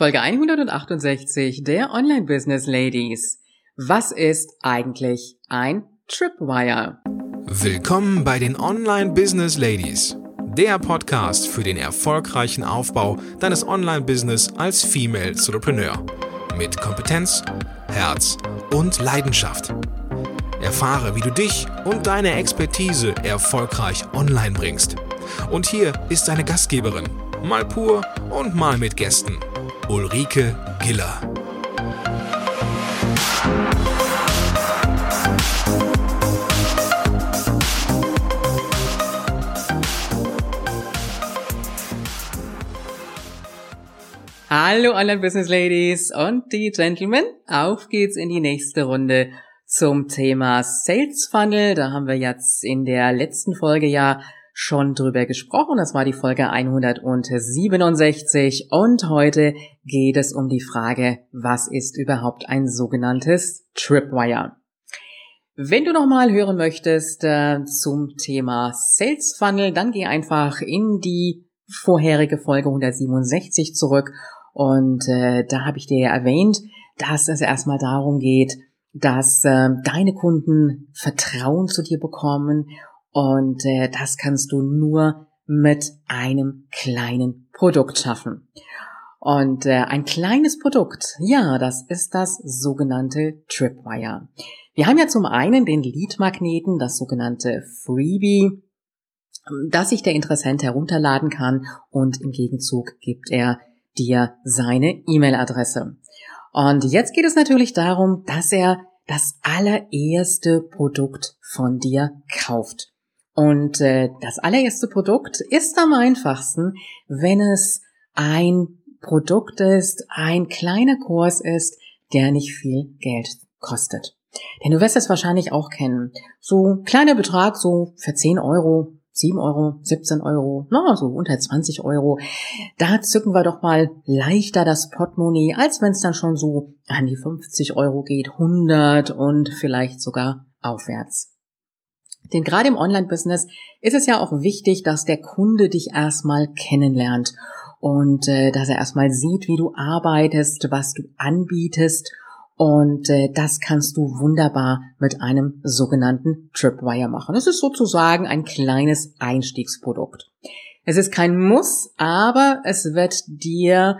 Folge 168 der Online Business Ladies. Was ist eigentlich ein Tripwire? Willkommen bei den Online Business Ladies, der Podcast für den erfolgreichen Aufbau deines Online Business als Female Entrepreneur mit Kompetenz, Herz und Leidenschaft. Erfahre, wie du dich und deine Expertise erfolgreich online bringst. Und hier ist deine Gastgeberin, mal pur und mal mit Gästen, Ulrike Giller. Hallo Online Business Ladies und die Gentlemen. Auf geht's in die nächste Runde zum Thema Sales Funnel. Da haben wir jetzt in der letzten Folge ja schon drüber gesprochen. Das war die Folge 167 und heute geht es um die Frage, was ist überhaupt ein sogenanntes Tripwire? Wenn du nochmal hören möchtest äh, zum Thema Sales Funnel, dann geh einfach in die vorherige Folge 167 zurück und äh, da habe ich dir ja erwähnt, dass es erstmal darum geht, dass äh, deine Kunden Vertrauen zu dir bekommen und äh, das kannst du nur mit einem kleinen Produkt schaffen. Und äh, ein kleines Produkt, ja, das ist das sogenannte Tripwire. Wir haben ja zum einen den Lead-Magneten, das sogenannte Freebie, das sich der Interessent herunterladen kann und im Gegenzug gibt er dir seine E-Mail-Adresse. Und jetzt geht es natürlich darum, dass er das allererste Produkt von dir kauft. Und äh, das allererste Produkt ist am einfachsten, wenn es ein Produkt ist, ein kleiner Kurs ist, der nicht viel Geld kostet. Denn du wirst es wahrscheinlich auch kennen. So kleiner Betrag, so für 10 Euro 7 Euro, 17 Euro, na, so unter 20 Euro. Da zücken wir doch mal leichter das Portemonnaie, als wenn es dann schon so an die 50 Euro geht, 100 und vielleicht sogar aufwärts. Denn gerade im Online-Business ist es ja auch wichtig, dass der Kunde dich erstmal kennenlernt und äh, dass er erstmal sieht, wie du arbeitest, was du anbietest und äh, das kannst du wunderbar mit einem sogenannten Tripwire machen. Das ist sozusagen ein kleines Einstiegsprodukt. Es ist kein Muss, aber es wird dir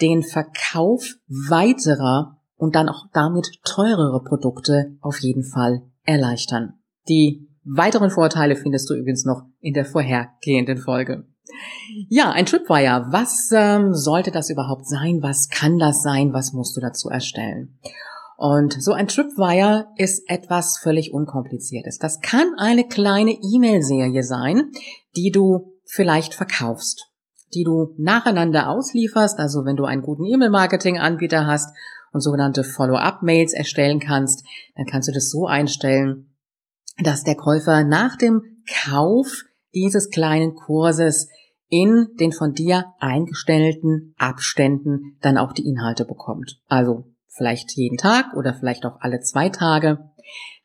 den Verkauf weiterer und dann auch damit teurere Produkte auf jeden Fall erleichtern. Die weiteren Vorteile findest du übrigens noch in der vorhergehenden Folge. Ja, ein Tripwire. Was ähm, sollte das überhaupt sein? Was kann das sein? Was musst du dazu erstellen? Und so ein Tripwire ist etwas völlig unkompliziertes. Das kann eine kleine E-Mail-Serie sein, die du vielleicht verkaufst, die du nacheinander auslieferst. Also wenn du einen guten E-Mail-Marketing-Anbieter hast und sogenannte Follow-up-Mails erstellen kannst, dann kannst du das so einstellen, dass der Käufer nach dem Kauf dieses kleinen Kurses in den von dir eingestellten Abständen dann auch die Inhalte bekommt. Also vielleicht jeden Tag oder vielleicht auch alle zwei Tage.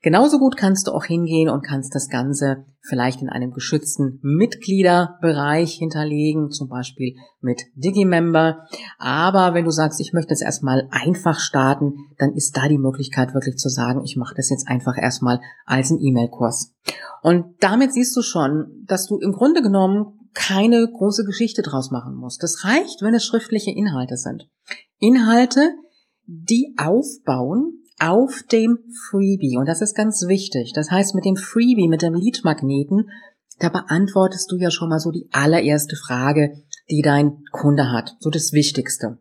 Genauso gut kannst du auch hingehen und kannst das Ganze vielleicht in einem geschützten Mitgliederbereich hinterlegen, zum Beispiel mit Digimember. Aber wenn du sagst, ich möchte es erstmal einfach starten, dann ist da die Möglichkeit wirklich zu sagen, ich mache das jetzt einfach erstmal als einen E-Mail-Kurs. Und damit siehst du schon, dass du im Grunde genommen keine große Geschichte draus machen musst. Das reicht, wenn es schriftliche Inhalte sind. Inhalte, die aufbauen auf dem Freebie. Und das ist ganz wichtig. Das heißt, mit dem Freebie, mit dem Lead-Magneten, da beantwortest du ja schon mal so die allererste Frage, die dein Kunde hat. So das Wichtigste.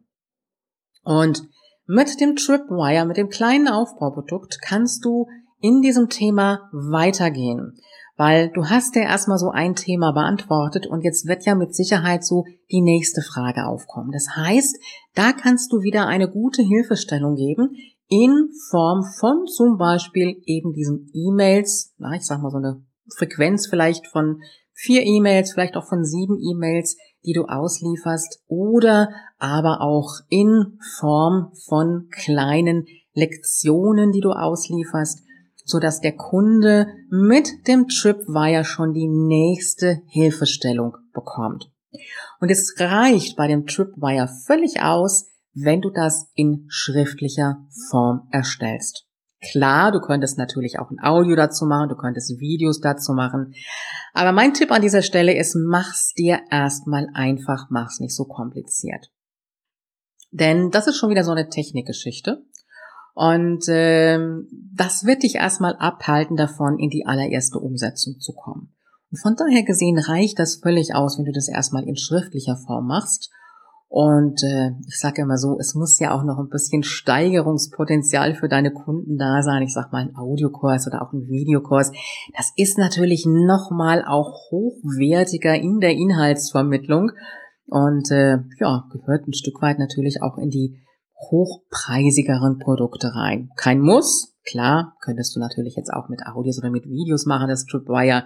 Und mit dem Tripwire, mit dem kleinen Aufbauprodukt, kannst du in diesem Thema weitergehen. Weil du hast ja erstmal so ein Thema beantwortet und jetzt wird ja mit Sicherheit so die nächste Frage aufkommen. Das heißt, da kannst du wieder eine gute Hilfestellung geben in Form von zum Beispiel eben diesen E-Mails, na, ich sag mal so eine Frequenz vielleicht von vier E-Mails, vielleicht auch von sieben E-Mails, die du auslieferst oder aber auch in Form von kleinen Lektionen, die du auslieferst, so dass der Kunde mit dem Tripwire schon die nächste Hilfestellung bekommt. Und es reicht bei dem Tripwire völlig aus, wenn du das in schriftlicher Form erstellst. Klar, du könntest natürlich auch ein Audio dazu machen, du könntest Videos dazu machen. Aber mein Tipp an dieser Stelle ist, mach's dir erstmal einfach, mach's nicht so kompliziert. Denn das ist schon wieder so eine Technikgeschichte. Und äh, das wird dich erstmal abhalten davon, in die allererste Umsetzung zu kommen. Und von daher gesehen reicht das völlig aus, wenn du das erstmal in schriftlicher Form machst und äh, ich sage immer so, es muss ja auch noch ein bisschen Steigerungspotenzial für deine Kunden da sein. Ich sag mal ein Audiokurs oder auch ein Videokurs. Das ist natürlich nochmal auch hochwertiger in der Inhaltsvermittlung und äh, ja, gehört ein Stück weit natürlich auch in die hochpreisigeren Produkte rein. Kein Muss, klar, könntest du natürlich jetzt auch mit Audios oder mit Videos machen, das Tripwire.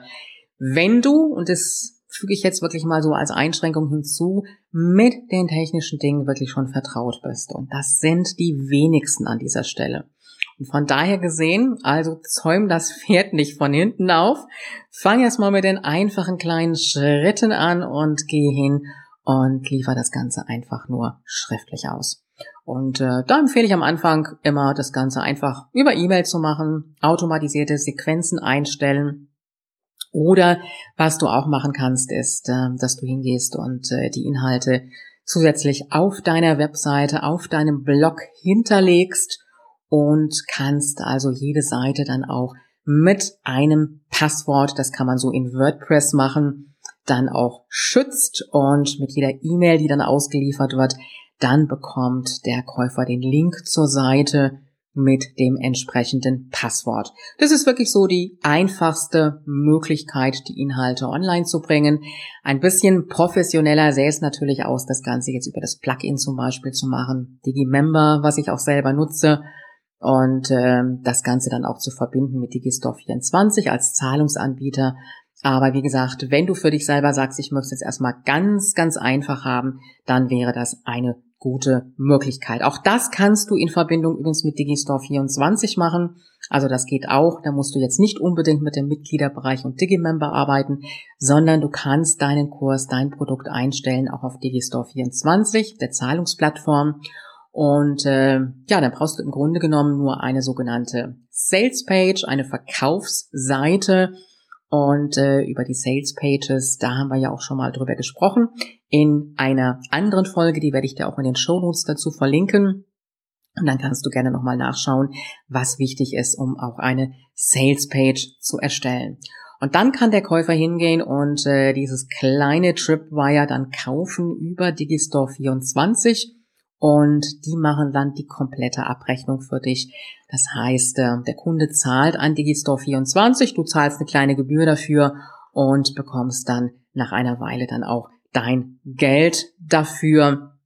Wenn du, und das füge ich jetzt wirklich mal so als Einschränkung hinzu, mit den technischen Dingen wirklich schon vertraut bist. Und das sind die wenigsten an dieser Stelle. Und von daher gesehen, also zäum das Pferd nicht von hinten auf. Fang erst mal mit den einfachen kleinen Schritten an und geh hin und liefer das Ganze einfach nur schriftlich aus. Und äh, da empfehle ich am Anfang immer, das Ganze einfach über E-Mail zu machen, automatisierte Sequenzen einstellen oder was du auch machen kannst, ist, ähm, dass du hingehst und äh, die Inhalte zusätzlich auf deiner Webseite, auf deinem Blog hinterlegst und kannst also jede Seite dann auch mit einem Passwort, das kann man so in WordPress machen, dann auch schützt und mit jeder E-Mail, die dann ausgeliefert wird, dann bekommt der Käufer den Link zur Seite mit dem entsprechenden Passwort. Das ist wirklich so die einfachste Möglichkeit, die Inhalte online zu bringen. Ein bisschen professioneller sähe es natürlich aus, das Ganze jetzt über das Plugin zum Beispiel zu machen. Digimember, was ich auch selber nutze. Und äh, das Ganze dann auch zu verbinden mit Digistore 24 als Zahlungsanbieter. Aber wie gesagt, wenn du für dich selber sagst, ich möchte es jetzt erstmal ganz, ganz einfach haben, dann wäre das eine gute Möglichkeit. Auch das kannst du in Verbindung übrigens mit Digistore 24 machen. Also das geht auch. Da musst du jetzt nicht unbedingt mit dem Mitgliederbereich und Digimember arbeiten, sondern du kannst deinen Kurs, dein Produkt einstellen, auch auf Digistore 24, der Zahlungsplattform. Und äh, ja, dann brauchst du im Grunde genommen nur eine sogenannte Sales Page, eine Verkaufsseite und äh, über die Sales Pages, da haben wir ja auch schon mal drüber gesprochen. In einer anderen Folge, die werde ich dir auch in den Show Notes dazu verlinken. Und dann kannst du gerne nochmal nachschauen, was wichtig ist, um auch eine Sales Page zu erstellen. Und dann kann der Käufer hingehen und äh, dieses kleine Tripwire dann kaufen über Digistore 24 und die machen dann die komplette Abrechnung für dich. Das heißt, äh, der Kunde zahlt an Digistore 24, du zahlst eine kleine Gebühr dafür und bekommst dann nach einer Weile dann auch dein Geld dafür.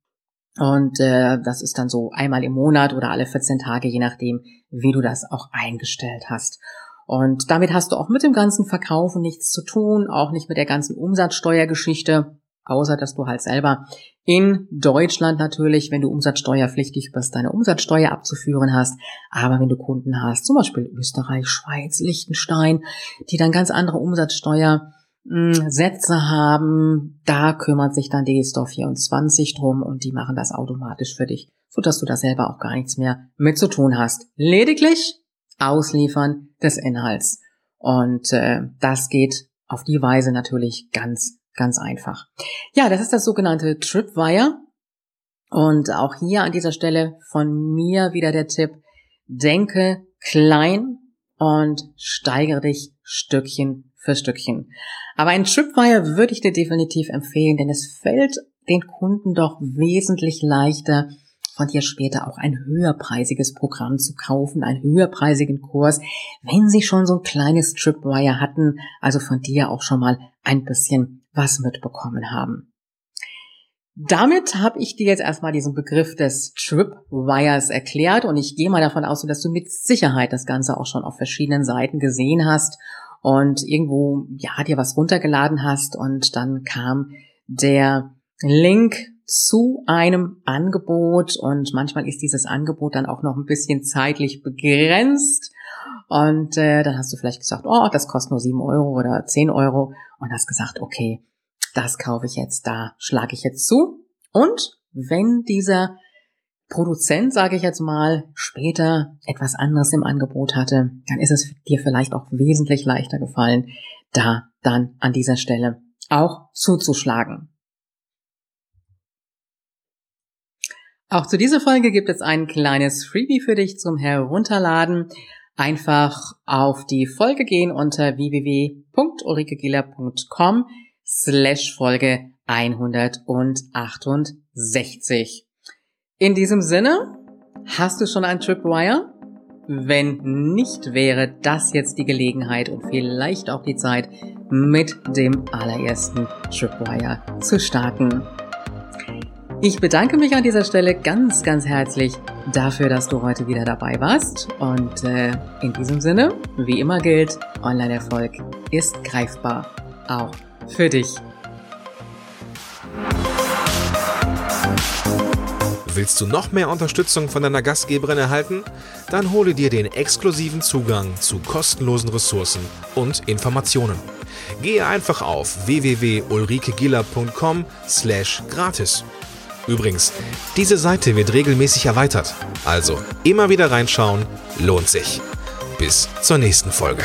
Und äh, das ist dann so einmal im Monat oder alle 14 Tage, je nachdem, wie du das auch eingestellt hast. Und damit hast du auch mit dem ganzen Verkaufen nichts zu tun, auch nicht mit der ganzen Umsatzsteuergeschichte außer dass du halt selber in Deutschland natürlich, wenn du umsatzsteuerpflichtig bist, deine Umsatzsteuer abzuführen hast. Aber wenn du Kunden hast, zum Beispiel Österreich, Schweiz, Liechtenstein, die dann ganz andere Umsatzsteuersätze hm, haben, da kümmert sich dann die Store 24 drum und die machen das automatisch für dich, sodass du da selber auch gar nichts mehr mit zu tun hast. Lediglich ausliefern des Inhalts. Und äh, das geht auf die Weise natürlich ganz Ganz einfach. Ja, das ist das sogenannte Tripwire. Und auch hier an dieser Stelle von mir wieder der Tipp, denke klein und steigere dich Stückchen für Stückchen. Aber ein Tripwire würde ich dir definitiv empfehlen, denn es fällt den Kunden doch wesentlich leichter, von dir später auch ein höherpreisiges Programm zu kaufen, einen höherpreisigen Kurs, wenn sie schon so ein kleines Tripwire hatten, also von dir auch schon mal ein bisschen was mitbekommen haben. Damit habe ich dir jetzt erstmal diesen Begriff des Tripwires erklärt und ich gehe mal davon aus, dass du mit Sicherheit das Ganze auch schon auf verschiedenen Seiten gesehen hast und irgendwo ja dir was runtergeladen hast und dann kam der Link zu einem Angebot und manchmal ist dieses Angebot dann auch noch ein bisschen zeitlich begrenzt und äh, dann hast du vielleicht gesagt, oh, das kostet nur sieben Euro oder zehn Euro und hast gesagt, okay, das kaufe ich jetzt, da schlage ich jetzt zu. Und wenn dieser Produzent, sage ich jetzt mal, später etwas anderes im Angebot hatte, dann ist es dir vielleicht auch wesentlich leichter gefallen, da dann an dieser Stelle auch zuzuschlagen. Auch zu dieser Folge gibt es ein kleines Freebie für dich zum Herunterladen. Einfach auf die Folge gehen unter www.ulrikegiller.com slash Folge 168. In diesem Sinne, hast du schon ein Tripwire? Wenn nicht, wäre das jetzt die Gelegenheit und vielleicht auch die Zeit, mit dem allerersten Tripwire zu starten. Ich bedanke mich an dieser Stelle ganz, ganz herzlich dafür, dass du heute wieder dabei warst. Und äh, in diesem Sinne, wie immer gilt, Online-Erfolg ist greifbar, auch für dich. Willst du noch mehr Unterstützung von deiner Gastgeberin erhalten? Dann hole dir den exklusiven Zugang zu kostenlosen Ressourcen und Informationen. Gehe einfach auf www.ulrikegiller.com/gratis Übrigens, diese Seite wird regelmäßig erweitert, also immer wieder reinschauen, lohnt sich. Bis zur nächsten Folge.